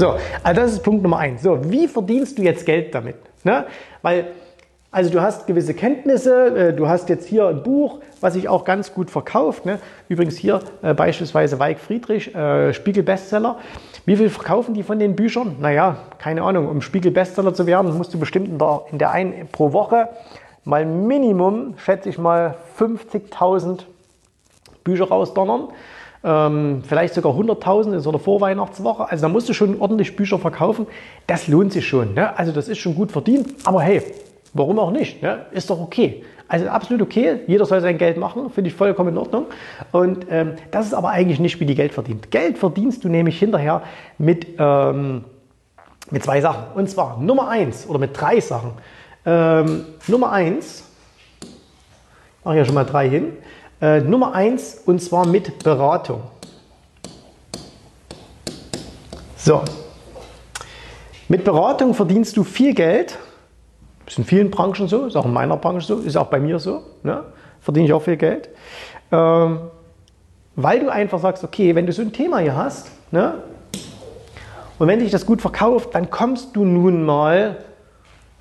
So, also das ist Punkt Nummer eins. So, wie verdienst du jetzt Geld damit? Ne? Weil, also du hast gewisse Kenntnisse, äh, du hast jetzt hier ein Buch, was sich auch ganz gut verkauft. Ne? Übrigens hier äh, beispielsweise Weig Friedrich, äh, Spiegel Bestseller. Wie viel verkaufen die von den Büchern? Naja, keine Ahnung. Um Spiegel Bestseller zu werden, musst du bestimmt in der, in der einen pro Woche mal Minimum, schätze ich mal, 50.000 Bücher rausdonnern. Ähm, vielleicht sogar 100.000 in so einer Vorweihnachtswoche. Also da musst du schon ordentlich Bücher verkaufen. Das lohnt sich schon. Ne? Also das ist schon gut verdient. Aber hey, warum auch nicht? Ne? Ist doch okay. Also absolut okay. Jeder soll sein Geld machen. Finde ich vollkommen in Ordnung. Und ähm, das ist aber eigentlich nicht, wie die Geld verdient. Geld verdienst du nämlich hinterher mit, ähm, mit zwei Sachen. Und zwar Nummer eins oder mit drei Sachen. Ähm, Nummer eins, mache ich ja schon mal drei hin. Äh, Nummer eins und zwar mit Beratung. So, mit Beratung verdienst du viel Geld. Ist in vielen Branchen so, ist auch in meiner Branche so, ist auch bei mir so. Ne? Verdiene ich auch viel Geld. Ähm, weil du einfach sagst, okay, wenn du so ein Thema hier hast, ne? und wenn dich das gut verkauft, dann kommst du nun mal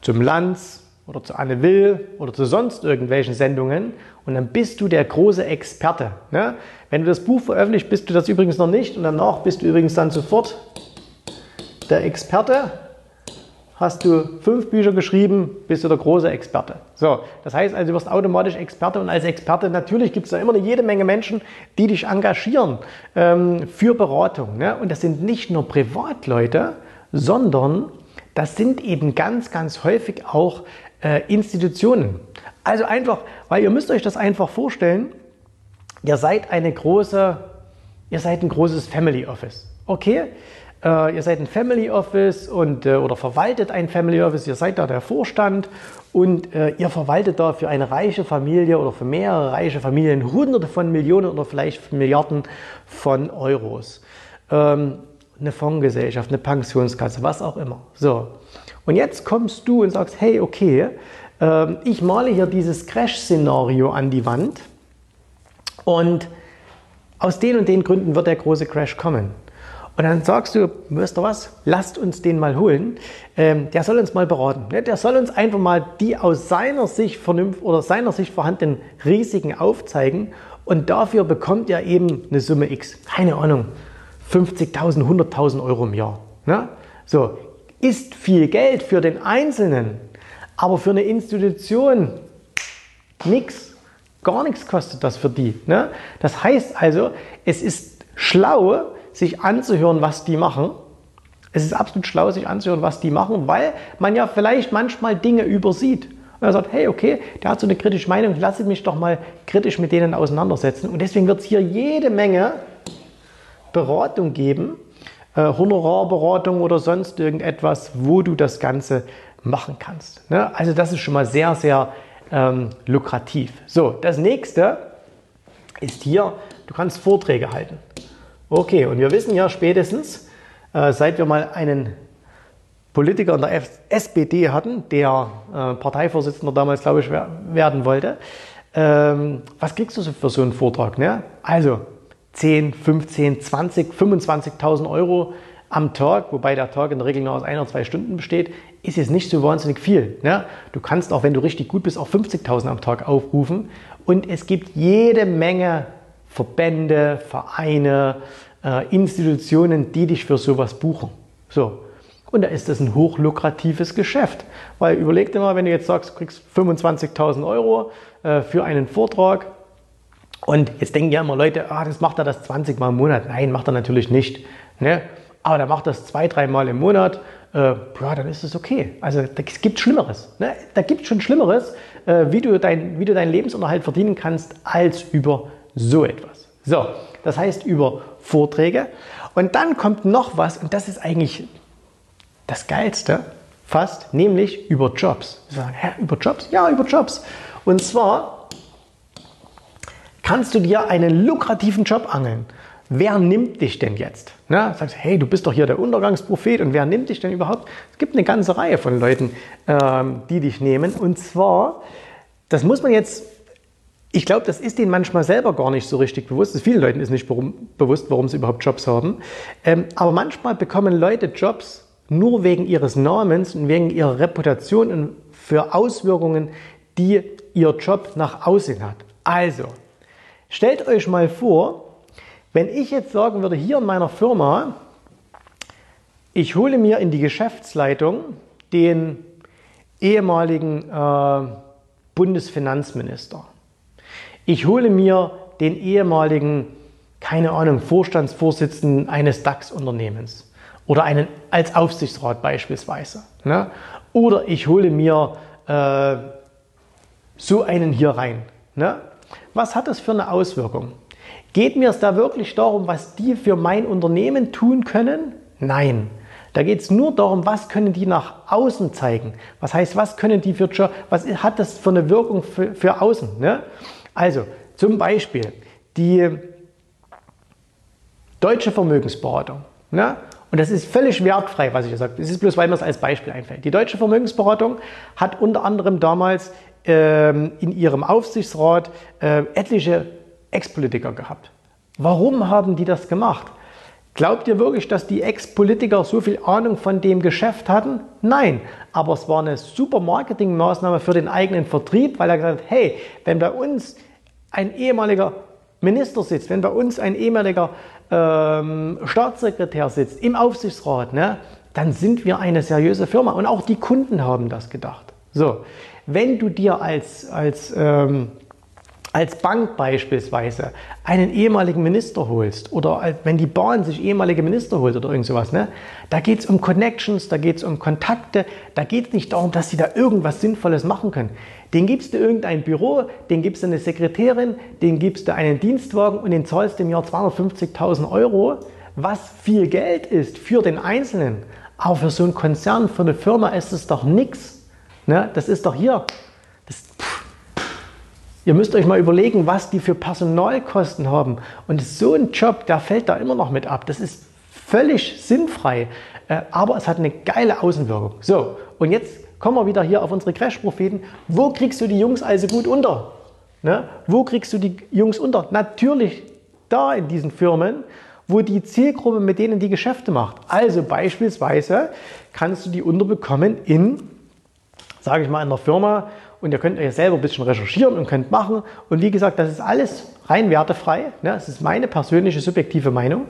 zum Lanz oder zu Anne Will oder zu sonst irgendwelchen Sendungen und dann bist du der große Experte. Ne? Wenn du das Buch veröffentlicht, bist du das übrigens noch nicht und danach bist du übrigens dann sofort der Experte. Hast du fünf Bücher geschrieben, bist du der große Experte. So, das heißt also, du wirst automatisch Experte und als Experte natürlich gibt es da immer eine jede Menge Menschen, die dich engagieren ähm, für Beratung. Ne? Und das sind nicht nur Privatleute, sondern das sind eben ganz, ganz häufig auch äh, Institutionen. Also einfach, weil ihr müsst euch das einfach vorstellen, ihr seid eine große, ihr seid ein großes Family Office. Okay? Äh, ihr seid ein Family Office und, äh, oder verwaltet ein Family Office, ihr seid da der Vorstand und äh, ihr verwaltet da für eine reiche Familie oder für mehrere reiche Familien hunderte von Millionen oder vielleicht Milliarden von Euros. Ähm, eine Fondsgesellschaft, eine Pensionskasse, was auch immer. So. Und jetzt kommst du und sagst, hey, okay, äh, ich male hier dieses Crash-Szenario an die Wand und aus den und den Gründen wird der große Crash kommen. Und dann sagst du, weißt du was, lasst uns den mal holen. Ähm, der soll uns mal beraten. Ne? Der soll uns einfach mal die aus seiner Sicht vernünftig oder seiner Sicht vorhandenen Risiken aufzeigen. Und dafür bekommt er eben eine Summe X. Keine Ahnung, 50.000, 100.000 Euro im Jahr. Ne? So, ist viel Geld für den Einzelnen, aber für eine Institution nichts, gar nichts kostet das für die. Ne? Das heißt also, es ist schlau, sich anzuhören, was die machen. Es ist absolut schlau, sich anzuhören, was die machen, weil man ja vielleicht manchmal Dinge übersieht. Und er sagt, hey, okay, der hat so eine kritische Meinung, lasse mich doch mal kritisch mit denen auseinandersetzen. Und deswegen wird es hier jede Menge Beratung geben, äh, Honorarberatung oder sonst irgendetwas, wo du das Ganze machen kannst. Ne? Also das ist schon mal sehr, sehr ähm, lukrativ. So, das nächste ist hier, du kannst Vorträge halten. Okay, und wir wissen ja spätestens, äh, seit wir mal einen Politiker in der F SPD hatten, der äh, Parteivorsitzender damals, glaube ich, werden wollte, ähm, was kriegst du für so einen Vortrag? Ne? Also, 10, 15, 20, 25.000 Euro am Tag, wobei der Tag in der Regel nur aus ein oder zwei Stunden besteht, ist jetzt nicht so wahnsinnig viel. Ne? Du kannst auch, wenn du richtig gut bist, auch 50.000 am Tag aufrufen. Und es gibt jede Menge Verbände, Vereine, äh, Institutionen, die dich für sowas buchen. So. Und da ist das ein hochlukratives Geschäft. Weil überleg dir mal, wenn du jetzt sagst, du kriegst 25.000 Euro äh, für einen Vortrag, und jetzt denken ja immer Leute, ah, das macht er das 20 Mal im Monat. Nein, macht er natürlich nicht. Ne? Aber der macht das zwei, dreimal im Monat. Äh, ja, dann ist es okay. Also es gibt Schlimmeres. Ne? Da gibt es schon Schlimmeres, äh, wie, du dein, wie du deinen Lebensunterhalt verdienen kannst, als über so etwas. So, das heißt über Vorträge. Und dann kommt noch was, und das ist eigentlich das Geilste fast, nämlich über Jobs. Sagen, hä, über Jobs? Ja, über Jobs. Und zwar kannst du dir einen lukrativen Job angeln. Wer nimmt dich denn jetzt? Na, sagst, hey, du bist doch hier der Untergangsprophet und wer nimmt dich denn überhaupt? Es gibt eine ganze Reihe von Leuten, ähm, die dich nehmen. Und zwar, das muss man jetzt ich glaube, das ist denen manchmal selber gar nicht so richtig bewusst. Vielen Leuten ist nicht bewusst, warum sie überhaupt Jobs haben. Ähm, aber manchmal bekommen Leute Jobs nur wegen ihres Namens und wegen ihrer Reputation und für Auswirkungen, die ihr Job nach außen hat. Also, stellt euch mal vor, wenn ich jetzt sagen würde, hier in meiner Firma, ich hole mir in die Geschäftsleitung den ehemaligen äh, Bundesfinanzminister. Ich hole mir den ehemaligen, keine Ahnung, Vorstandsvorsitzenden eines DAX-Unternehmens oder einen als Aufsichtsrat beispielsweise. Ne? Oder ich hole mir äh, so einen hier rein. Ne? Was hat das für eine Auswirkung? Geht mir es da wirklich darum, was die für mein Unternehmen tun können? Nein. Da geht es nur darum, was können die nach außen zeigen. Was heißt, was können die für was hat das für eine Wirkung für, für außen? Ne? Also zum Beispiel die deutsche Vermögensberatung. Ne? Und das ist völlig wertfrei, was ich sage. Das ist bloß, weil mir es als Beispiel einfällt. Die deutsche Vermögensberatung hat unter anderem damals in ihrem Aufsichtsrat äh, etliche Ex-Politiker gehabt. Warum haben die das gemacht? Glaubt ihr wirklich, dass die Ex-Politiker so viel Ahnung von dem Geschäft hatten? Nein, aber es war eine super Marketingmaßnahme für den eigenen Vertrieb, weil er gesagt hat, hey, wenn bei uns ein ehemaliger Minister sitzt, wenn bei uns ein ehemaliger ähm, Staatssekretär sitzt im Aufsichtsrat, ne, dann sind wir eine seriöse Firma. Und auch die Kunden haben das gedacht. So, wenn du dir als, als, ähm, als Bank beispielsweise einen ehemaligen Minister holst oder wenn die Bahn sich ehemalige Minister holt oder irgend sowas, ne, da geht es um Connections, da geht es um Kontakte, da geht es nicht darum, dass sie da irgendwas Sinnvolles machen können. Den gibst du irgendein Büro, den gibst du eine Sekretärin, den gibst du einen Dienstwagen und den zahlst du im Jahr 250.000 Euro, was viel Geld ist für den Einzelnen. Aber für so einen Konzern, für eine Firma ist es doch nichts. Ne? Das ist doch hier. Das, ihr müsst euch mal überlegen, was die für Personalkosten haben. Und so ein Job, der fällt da immer noch mit ab. Das ist völlig sinnfrei. Äh, aber es hat eine geile Außenwirkung. So, und jetzt kommen wir wieder hier auf unsere Crash-Propheten. Wo kriegst du die Jungs also gut unter? Ne? Wo kriegst du die Jungs unter? Natürlich da in diesen Firmen, wo die Zielgruppe mit denen die Geschäfte macht. Also beispielsweise kannst du die unterbekommen in sage ich mal, in der Firma und ihr könnt euch selber ein bisschen recherchieren und könnt machen. Und wie gesagt, das ist alles rein wertefrei. Ne? Das ist meine persönliche subjektive Meinung.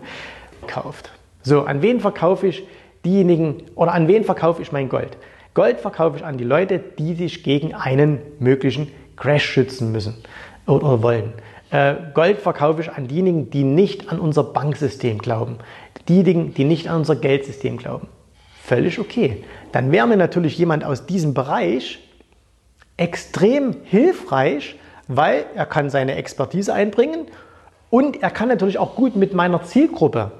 Kauft. So, an wen verkaufe ich diejenigen oder an wen verkaufe ich mein Gold? Gold verkaufe ich an die Leute, die sich gegen einen möglichen Crash schützen müssen oder wollen. Äh, Gold verkaufe ich an diejenigen, die nicht an unser Banksystem glauben. Diejenigen, die nicht an unser Geldsystem glauben. Völlig okay dann wäre mir natürlich jemand aus diesem Bereich extrem hilfreich, weil er kann seine Expertise einbringen und er kann natürlich auch gut mit meiner Zielgruppe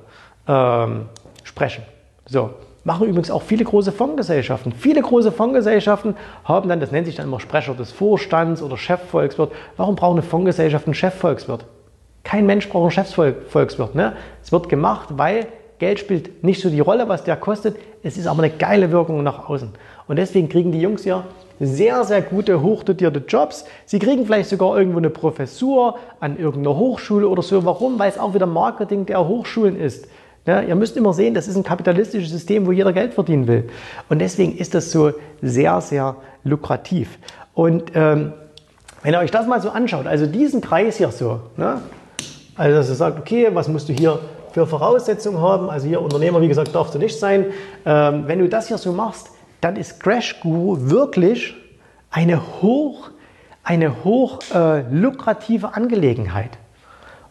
ähm, sprechen. So, machen übrigens auch viele große Fondsgesellschaften. Viele große Fondsgesellschaften haben dann, das nennt sich dann immer Sprecher des Vorstands oder Chefvolkswirt. Warum braucht eine Fondsgesellschaft einen Chefvolkswirt? Kein Mensch braucht einen Chefvolkswirt. Ne? Es wird gemacht, weil Geld spielt nicht so die Rolle, was der kostet. Es ist aber eine geile Wirkung nach außen. Und deswegen kriegen die Jungs ja sehr, sehr gute, hochdotierte Jobs. Sie kriegen vielleicht sogar irgendwo eine Professur an irgendeiner Hochschule oder so. Warum? Weil es auch wieder Marketing der Hochschulen ist. Ja, ihr müsst immer sehen, das ist ein kapitalistisches System, wo jeder Geld verdienen will. Und deswegen ist das so sehr, sehr lukrativ. Und ähm, wenn ihr euch das mal so anschaut, also diesen Kreis hier so, ne? also dass ihr sagt, okay, was musst du hier für Voraussetzungen haben. Also hier Unternehmer, wie gesagt, darfst du nicht sein. Ähm, wenn du das hier so machst, dann ist Crash Guru wirklich eine hoch, eine hoch äh, lukrative Angelegenheit.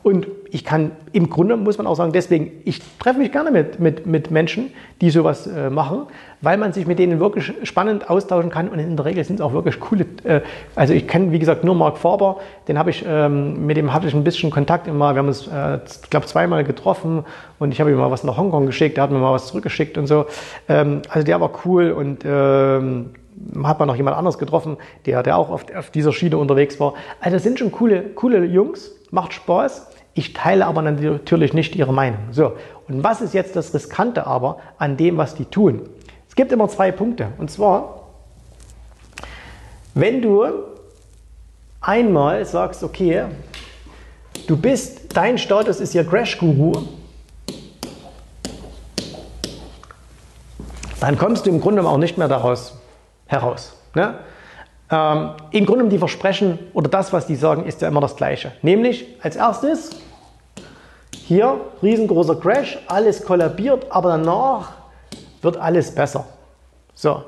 Und ich kann, im Grunde muss man auch sagen, deswegen, ich treffe mich gerne mit, mit, mit Menschen, die sowas äh, machen, weil man sich mit denen wirklich spannend austauschen kann und in der Regel sind es auch wirklich coole, äh, also ich kenne, wie gesagt, nur Mark Faber, den habe ich, ähm, mit dem hatte ich ein bisschen Kontakt immer, wir haben uns, äh, glaube, zweimal getroffen und ich habe ihm mal was nach Hongkong geschickt, der hat mir mal was zurückgeschickt und so. Ähm, also der war cool und ähm, hat man noch jemand anderes getroffen, der, der auch auf, auf dieser Schiene unterwegs war. Also das sind schon coole, coole Jungs, macht Spaß. Ich teile aber natürlich nicht ihre Meinung. So, und was ist jetzt das Riskante aber an dem, was die tun? Es gibt immer zwei Punkte. Und zwar, wenn du einmal sagst, okay, du bist, dein Status ist ja Crash-Guru, dann kommst du im Grunde auch nicht mehr daraus heraus. Ne? Ähm, Im Grunde die Versprechen oder das, was die sagen, ist ja immer das Gleiche. Nämlich als erstes, hier riesengroßer Crash, alles kollabiert, aber danach wird alles besser. So.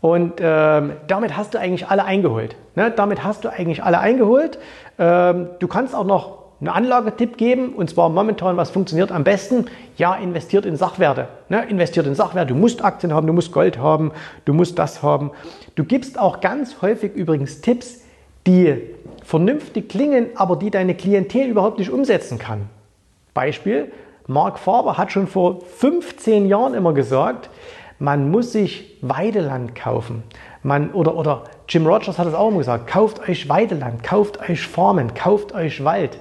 Und ähm, damit hast du eigentlich alle eingeholt. Ne? Damit hast du eigentlich alle eingeholt. Ähm, du kannst auch noch einen Anlagetipp geben und zwar momentan, was funktioniert am besten? Ja, investiert in Sachwerte. Ne? Investiert in Sachwerte. Du musst Aktien haben, du musst Gold haben, du musst das haben. Du gibst auch ganz häufig übrigens Tipps, die vernünftig klingen, aber die deine Klientel überhaupt nicht umsetzen kann. Beispiel, Mark Faber hat schon vor 15 Jahren immer gesagt, man muss sich Weideland kaufen. Man, oder, oder Jim Rogers hat es auch immer gesagt, kauft euch Weideland, kauft euch Farmen, kauft euch Wald.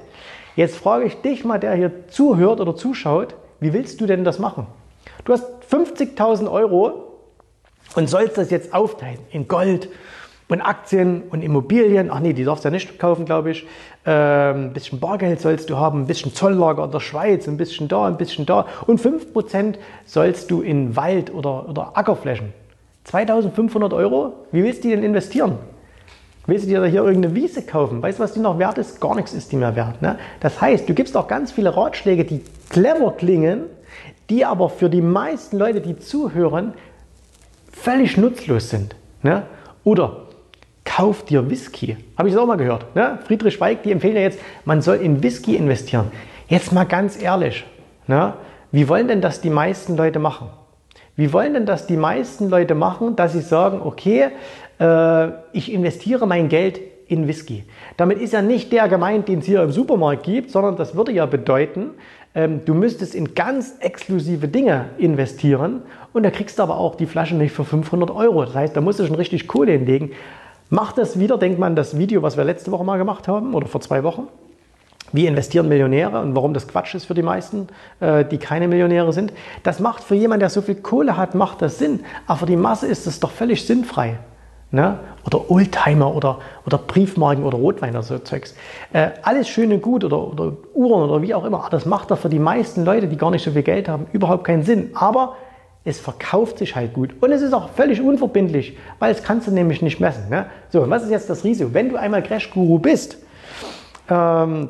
Jetzt frage ich dich mal, der hier zuhört oder zuschaut, wie willst du denn das machen? Du hast 50.000 Euro und sollst das jetzt aufteilen in Gold und Aktien und Immobilien. Ach nee, die darfst du ja nicht kaufen, glaube ich. Ähm, ein bisschen Bargeld sollst du haben, ein bisschen Zolllager in der Schweiz, ein bisschen da, ein bisschen da. Und 5% sollst du in Wald oder, oder Ackerflächen. 2500 Euro, wie willst du die denn investieren? Willst du dir hier irgendeine Wiese kaufen? Weißt du, was die noch wert ist? Gar nichts ist die mehr wert. Ne? Das heißt, du gibst auch ganz viele Ratschläge, die clever klingen, die aber für die meisten Leute, die zuhören, völlig nutzlos sind. Ne? Oder kauf dir Whisky. Habe ich das auch mal gehört. Ne? Friedrich Weig, die empfehlen ja jetzt, man soll in Whisky investieren. Jetzt mal ganz ehrlich, ne? wie wollen denn das die meisten Leute machen? Wie wollen denn das die meisten Leute machen, dass sie sagen, okay, äh, ich investiere mein Geld in Whisky. Damit ist ja nicht der gemeint, den es hier im Supermarkt gibt, sondern das würde ja bedeuten, ähm, du müsstest in ganz exklusive Dinge investieren und da kriegst du aber auch die Flasche nicht für 500 Euro. Das heißt, da musst du schon richtig Kohle hinlegen. Mach das wieder, denkt man das Video, was wir letzte Woche mal gemacht haben oder vor zwei Wochen. Wie investieren Millionäre und warum das Quatsch ist für die meisten, äh, die keine Millionäre sind. Das macht für jemanden, der so viel Kohle hat, macht das Sinn. Aber für die Masse ist das doch völlig sinnfrei ne? oder Oldtimer oder, oder Briefmarken oder Rotwein oder so Zeugs. Äh, alles schön und gut oder, oder Uhren oder wie auch immer. Das macht doch für die meisten Leute, die gar nicht so viel Geld haben, überhaupt keinen Sinn. Aber es verkauft sich halt gut. Und es ist auch völlig unverbindlich, weil es kannst du nämlich nicht messen. Ne? So, was ist jetzt das Risiko? Wenn du einmal Crash-Guru bist, ähm,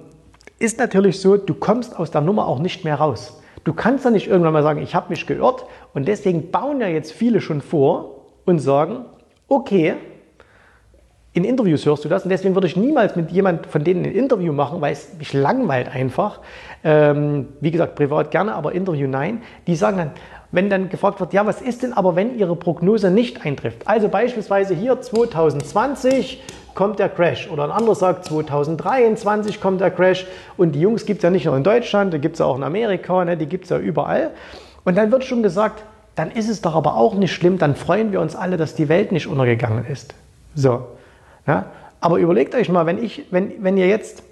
ist natürlich so, du kommst aus der Nummer auch nicht mehr raus. Du kannst ja nicht irgendwann mal sagen, ich habe mich geirrt und deswegen bauen ja jetzt viele schon vor und sagen, okay, in Interviews hörst du das und deswegen würde ich niemals mit jemand von denen ein Interview machen, weil es mich langweilt einfach. Ähm, wie gesagt, privat gerne, aber Interview nein. Die sagen dann, wenn dann gefragt wird, ja, was ist denn aber, wenn ihre Prognose nicht eintrifft? Also beispielsweise hier 2020 kommt der Crash oder ein anderer sagt 2023 kommt der Crash und die Jungs gibt es ja nicht nur in Deutschland, die gibt es ja auch in Amerika, ne, die gibt es ja überall. Und dann wird schon gesagt, dann ist es doch aber auch nicht schlimm, dann freuen wir uns alle, dass die Welt nicht untergegangen ist. So. Ja? Aber überlegt euch mal, wenn, ich, wenn, wenn ihr jetzt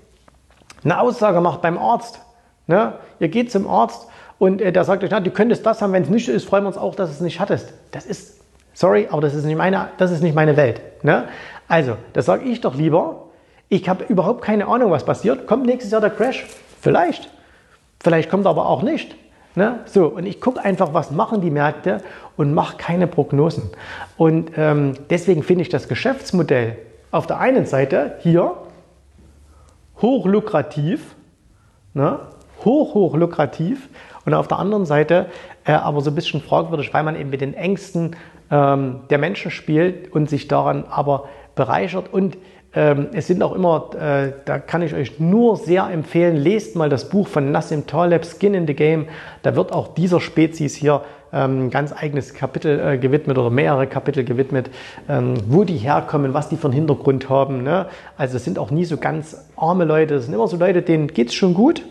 eine Aussage macht beim Arzt, ne? ihr geht zum Arzt und äh, der sagt euch, na, du könntest das haben, wenn es nicht ist, freuen wir uns auch, dass es nicht hattest. Das ist, sorry, aber das ist nicht meine, das ist nicht meine Welt. Ne? Also, das sage ich doch lieber. Ich habe überhaupt keine Ahnung, was passiert. Kommt nächstes Jahr der Crash? Vielleicht. Vielleicht kommt er aber auch nicht. Ne? So, und ich gucke einfach, was machen die Märkte und mache keine Prognosen. Und ähm, deswegen finde ich das Geschäftsmodell auf der einen Seite hier hochlukrativ, ne? hoch, hoch lukrativ und auf der anderen Seite äh, aber so ein bisschen fragwürdig, weil man eben mit den Ängsten ähm, der Menschen spielt und sich daran aber bereichert und ähm, es sind auch immer, äh, da kann ich euch nur sehr empfehlen, lest mal das Buch von Nassim Taleb, Skin in the Game. Da wird auch dieser Spezies hier ähm, ein ganz eigenes Kapitel äh, gewidmet oder mehrere Kapitel gewidmet, ähm, wo die herkommen, was die für einen Hintergrund haben. Ne? Also es sind auch nie so ganz arme Leute, es sind immer so Leute, denen geht es schon gut.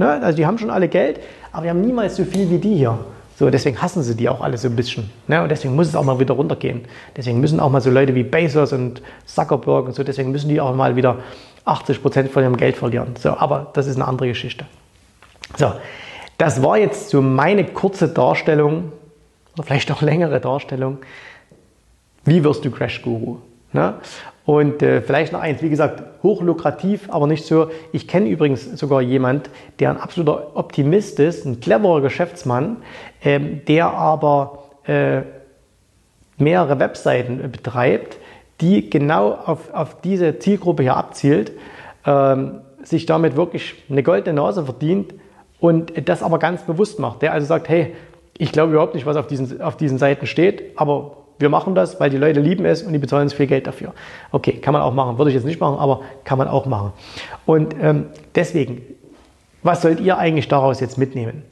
Ne? Also die haben schon alle Geld, aber die haben niemals so viel wie die hier. So, deswegen hassen sie die auch alle so ein bisschen. Ne? Und deswegen muss es auch mal wieder runtergehen. Deswegen müssen auch mal so Leute wie Bezos und Zuckerberg und so, deswegen müssen die auch mal wieder 80 Prozent von ihrem Geld verlieren. So, aber das ist eine andere Geschichte. So, das war jetzt so meine kurze Darstellung, oder vielleicht auch längere Darstellung. Wie wirst du Crash Guru? Ne? Und äh, vielleicht noch eins, wie gesagt, hochlukrativ, aber nicht so. Ich kenne übrigens sogar jemand, der ein absoluter Optimist ist, ein cleverer Geschäftsmann, ähm, der aber äh, mehrere Webseiten betreibt, die genau auf, auf diese Zielgruppe hier abzielt, ähm, sich damit wirklich eine goldene Nase verdient und das aber ganz bewusst macht. Der also sagt, hey, ich glaube überhaupt nicht, was auf diesen, auf diesen Seiten steht, aber wir machen das, weil die Leute lieben es und die bezahlen uns viel Geld dafür. Okay, kann man auch machen. Würde ich jetzt nicht machen, aber kann man auch machen. Und ähm, deswegen, was sollt ihr eigentlich daraus jetzt mitnehmen?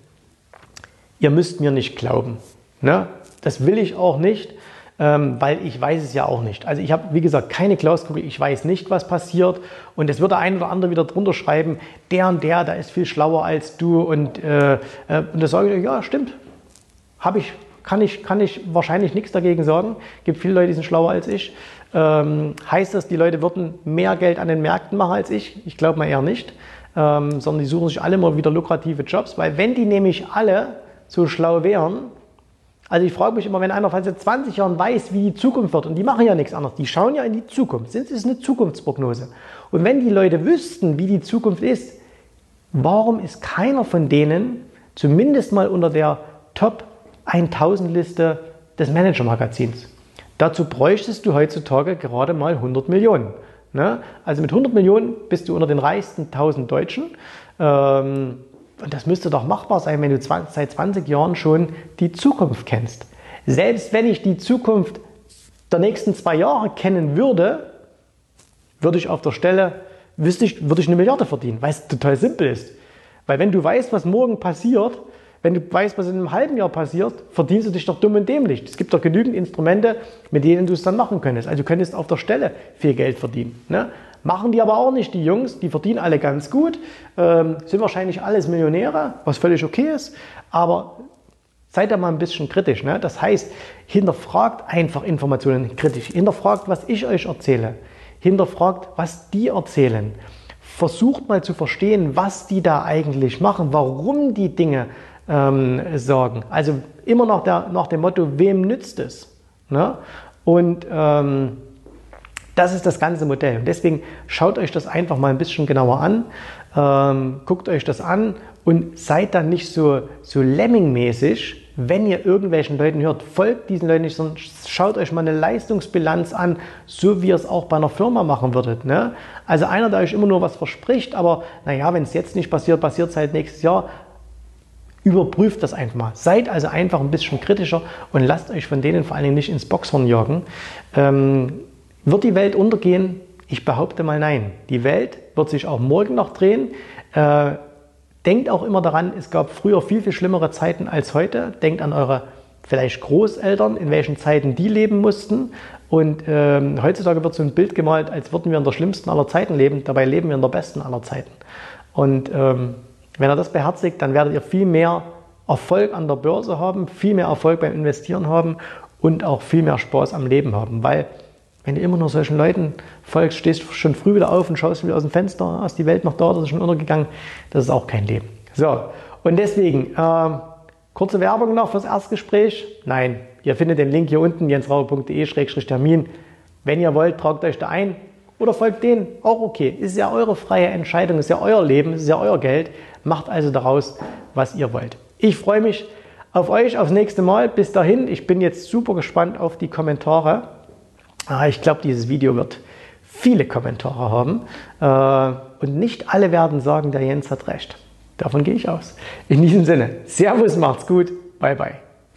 Ihr müsst mir nicht glauben. Ne? Das will ich auch nicht, ähm, weil ich weiß es ja auch nicht. Also ich habe, wie gesagt, keine Glauskugel. Ich weiß nicht, was passiert. Und es wird der ein oder andere wieder drunter schreiben, der und der, der ist viel schlauer als du. Und, äh, äh und da sage ich, ja, stimmt. Habe ich kann ich, kann ich wahrscheinlich nichts dagegen sagen. Es gibt viele Leute, die sind schlauer als ich. Ähm, heißt das, die Leute würden mehr Geld an den Märkten machen als ich? Ich glaube mal eher nicht. Ähm, sondern die suchen sich alle mal wieder lukrative Jobs, weil wenn die nämlich alle so schlau wären, also ich frage mich immer, wenn einer seit 20 Jahren weiß, wie die Zukunft wird, und die machen ja nichts anderes, die schauen ja in die Zukunft, das ist eine Zukunftsprognose. Und wenn die Leute wüssten, wie die Zukunft ist, warum ist keiner von denen zumindest mal unter der Top 1000 Liste des Manager-Magazins. Dazu bräuchtest du heutzutage gerade mal 100 Millionen. Ne? Also mit 100 Millionen bist du unter den reichsten 1000 Deutschen. Ähm, und das müsste doch machbar sein, wenn du seit 20 Jahren schon die Zukunft kennst. Selbst wenn ich die Zukunft der nächsten zwei Jahre kennen würde, würde ich auf der Stelle, wüsste ich, würde ich eine Milliarde verdienen, weil es total simpel ist. Weil wenn du weißt, was morgen passiert, wenn du weißt, was in einem halben Jahr passiert, verdienst du dich doch dumm und dämlich. Es gibt doch genügend Instrumente, mit denen du es dann machen könntest. Also du könntest auf der Stelle viel Geld verdienen. Ne? Machen die aber auch nicht, die Jungs, die verdienen alle ganz gut, ähm, sind wahrscheinlich alles Millionäre, was völlig okay ist, aber seid da mal ein bisschen kritisch. Ne? Das heißt, hinterfragt einfach Informationen kritisch, hinterfragt, was ich euch erzähle, hinterfragt, was die erzählen. Versucht mal zu verstehen, was die da eigentlich machen, warum die Dinge ähm, sorgen. Also immer nach, der, nach dem Motto, wem nützt es? Ne? Und ähm, das ist das ganze Modell. Und deswegen schaut euch das einfach mal ein bisschen genauer an, ähm, guckt euch das an und seid dann nicht so, so lemmingmäßig, wenn ihr irgendwelchen Leuten hört, folgt diesen Leuten nicht, sondern schaut euch mal eine Leistungsbilanz an, so wie ihr es auch bei einer Firma machen würdet. Ne? Also einer, der euch immer nur was verspricht, aber naja, wenn es jetzt nicht passiert, passiert es halt nächstes Jahr. Überprüft das einfach mal. Seid also einfach ein bisschen kritischer und lasst euch von denen vor allen Dingen nicht ins Boxhorn jagen. Ähm, wird die Welt untergehen? Ich behaupte mal nein. Die Welt wird sich auch morgen noch drehen. Äh, denkt auch immer daran, es gab früher viel, viel schlimmere Zeiten als heute. Denkt an eure vielleicht Großeltern, in welchen Zeiten die leben mussten. Und ähm, heutzutage wird so ein Bild gemalt, als würden wir in der schlimmsten aller Zeiten leben. Dabei leben wir in der besten aller Zeiten. Und ähm, wenn ihr das beherzigt, dann werdet ihr viel mehr Erfolg an der Börse haben, viel mehr Erfolg beim Investieren haben und auch viel mehr Spaß am Leben haben. Weil wenn du immer nur solchen Leuten folgst, stehst du schon früh wieder auf und schaust wieder aus dem Fenster, ist die Welt noch da, das ist schon untergegangen, das ist auch kein Leben. So, und deswegen, äh, kurze Werbung noch fürs Erstgespräch. Nein, ihr findet den Link hier unten, jensrauer.de-termin. Wenn ihr wollt, tragt euch da ein oder folgt denen, auch okay. Ist ja eure freie Entscheidung, ist ja euer Leben, ist ja euer Geld. Macht also daraus, was ihr wollt. Ich freue mich auf euch, aufs nächste Mal. Bis dahin, ich bin jetzt super gespannt auf die Kommentare. Ah, ich glaube, dieses Video wird viele Kommentare haben. Äh, und nicht alle werden sagen, der Jens hat recht. Davon gehe ich aus. In diesem Sinne, Servus, macht's gut. Bye, bye.